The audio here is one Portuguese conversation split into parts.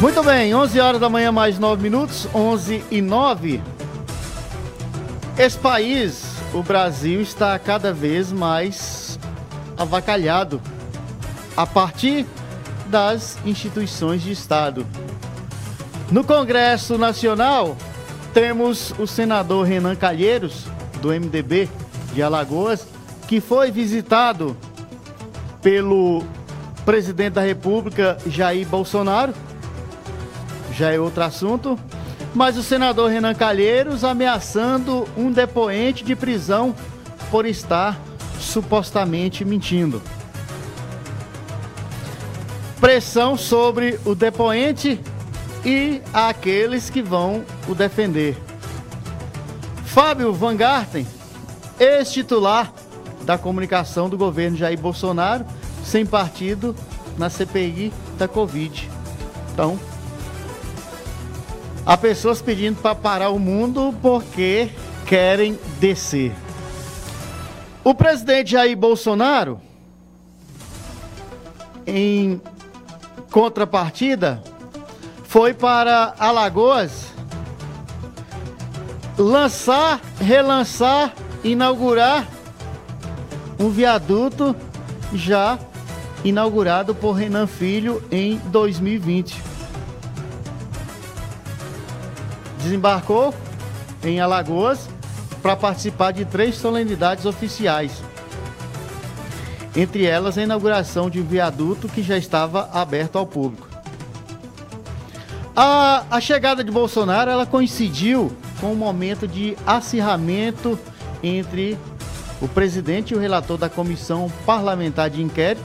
Muito bem, 11 horas da manhã, mais 9 minutos, 11 e 9. Esse país, o Brasil, está cada vez mais avacalhado a partir das instituições de Estado. No Congresso Nacional, temos o senador Renan Calheiros, do MDB de Alagoas, que foi visitado pelo presidente da República, Jair Bolsonaro já é outro assunto. Mas o senador Renan Calheiros ameaçando um depoente de prisão por estar supostamente mentindo. Pressão sobre o depoente e aqueles que vão o defender. Fábio Van Garten, ex-titular da comunicação do governo Jair Bolsonaro, sem partido na CPI da Covid. Então, Há pessoas pedindo para parar o mundo porque querem descer. O presidente Jair Bolsonaro, em contrapartida, foi para Alagoas lançar, relançar, inaugurar um viaduto já inaugurado por Renan Filho em 2020. Desembarcou em Alagoas para participar de três solenidades oficiais. Entre elas, a inauguração de um viaduto que já estava aberto ao público. A, a chegada de Bolsonaro ela coincidiu com um momento de acirramento entre o presidente e o relator da comissão parlamentar de inquérito,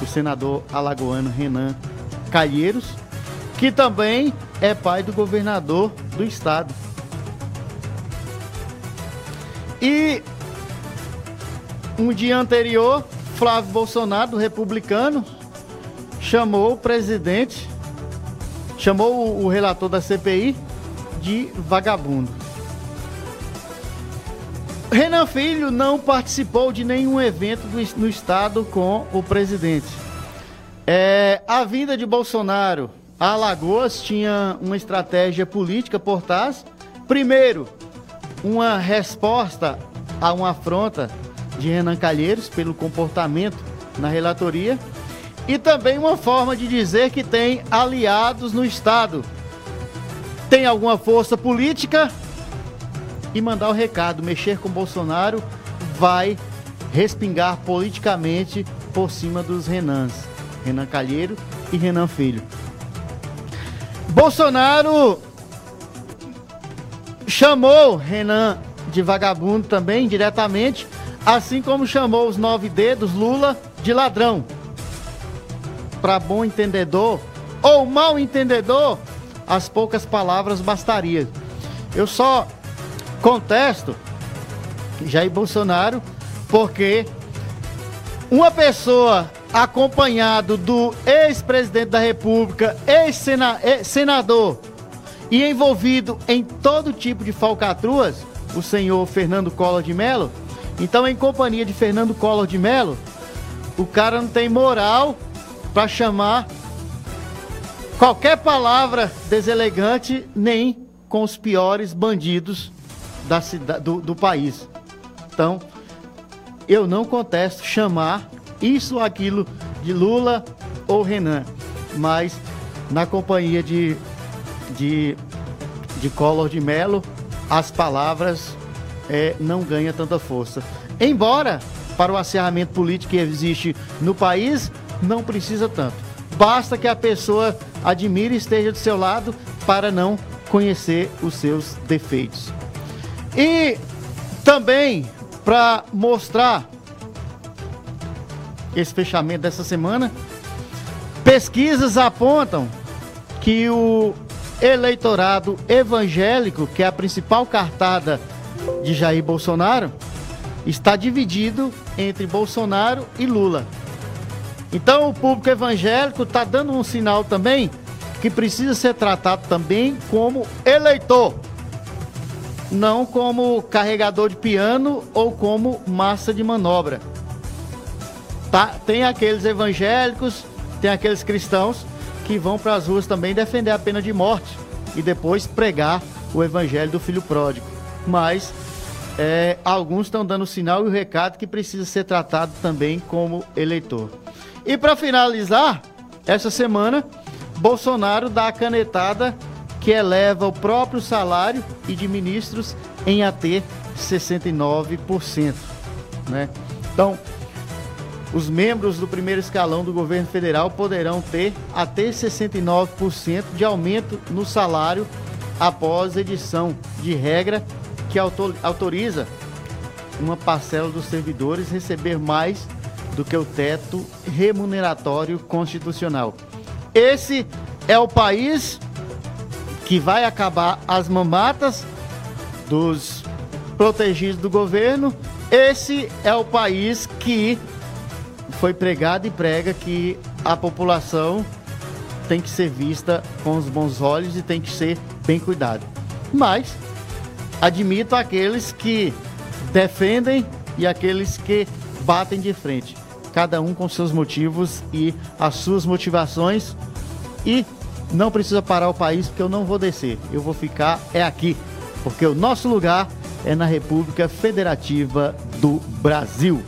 o senador alagoano Renan Calheiros, que também é pai do governador do estado. E um dia anterior, Flávio Bolsonaro, do republicano, chamou o presidente, chamou o relator da CPI de vagabundo. Renan Filho não participou de nenhum evento no estado com o presidente. É, a vinda de Bolsonaro a Alagoas tinha uma estratégia política por trás. Primeiro, uma resposta a uma afronta de Renan Calheiros pelo comportamento na relatoria e também uma forma de dizer que tem aliados no Estado. Tem alguma força política e mandar o recado: mexer com Bolsonaro vai respingar politicamente por cima dos Renans, Renan Calheiro e Renan Filho. Bolsonaro chamou Renan de vagabundo também, diretamente, assim como chamou os nove dedos Lula de ladrão. Para bom entendedor ou mal entendedor, as poucas palavras bastariam. Eu só contesto Jair Bolsonaro porque uma pessoa acompanhado do ex-presidente da República, ex-senador e envolvido em todo tipo de falcatruas, o senhor Fernando Collor de Mello. Então, em companhia de Fernando Collor de Mello, o cara não tem moral para chamar qualquer palavra deselegante, nem com os piores bandidos da do, do país. Então, eu não contesto chamar isso ou aquilo de Lula ou Renan, mas na companhia de, de, de Collor de Mello, as palavras é, não ganham tanta força. Embora, para o acerramento político que existe no país, não precisa tanto. Basta que a pessoa admire e esteja do seu lado para não conhecer os seus defeitos. E também para mostrar esse fechamento dessa semana. Pesquisas apontam que o eleitorado evangélico, que é a principal cartada de Jair Bolsonaro, está dividido entre Bolsonaro e Lula. Então o público evangélico está dando um sinal também que precisa ser tratado também como eleitor, não como carregador de piano ou como massa de manobra. Tá? Tem aqueles evangélicos, tem aqueles cristãos que vão para as ruas também defender a pena de morte e depois pregar o evangelho do filho pródigo. Mas é, alguns estão dando sinal e o recado que precisa ser tratado também como eleitor. E para finalizar, essa semana, Bolsonaro dá a canetada que eleva o próprio salário e de ministros em até 69%. Né? Então, os membros do primeiro escalão do governo federal poderão ter até 69% de aumento no salário após edição de regra que autoriza uma parcela dos servidores receber mais do que o teto remuneratório constitucional. Esse é o país que vai acabar as mamatas dos protegidos do governo. Esse é o país que foi pregado e prega que a população tem que ser vista com os bons olhos e tem que ser bem cuidado. Mas admito aqueles que defendem e aqueles que batem de frente, cada um com seus motivos e as suas motivações. E não precisa parar o país porque eu não vou descer, eu vou ficar é aqui, porque o nosso lugar é na República Federativa do Brasil.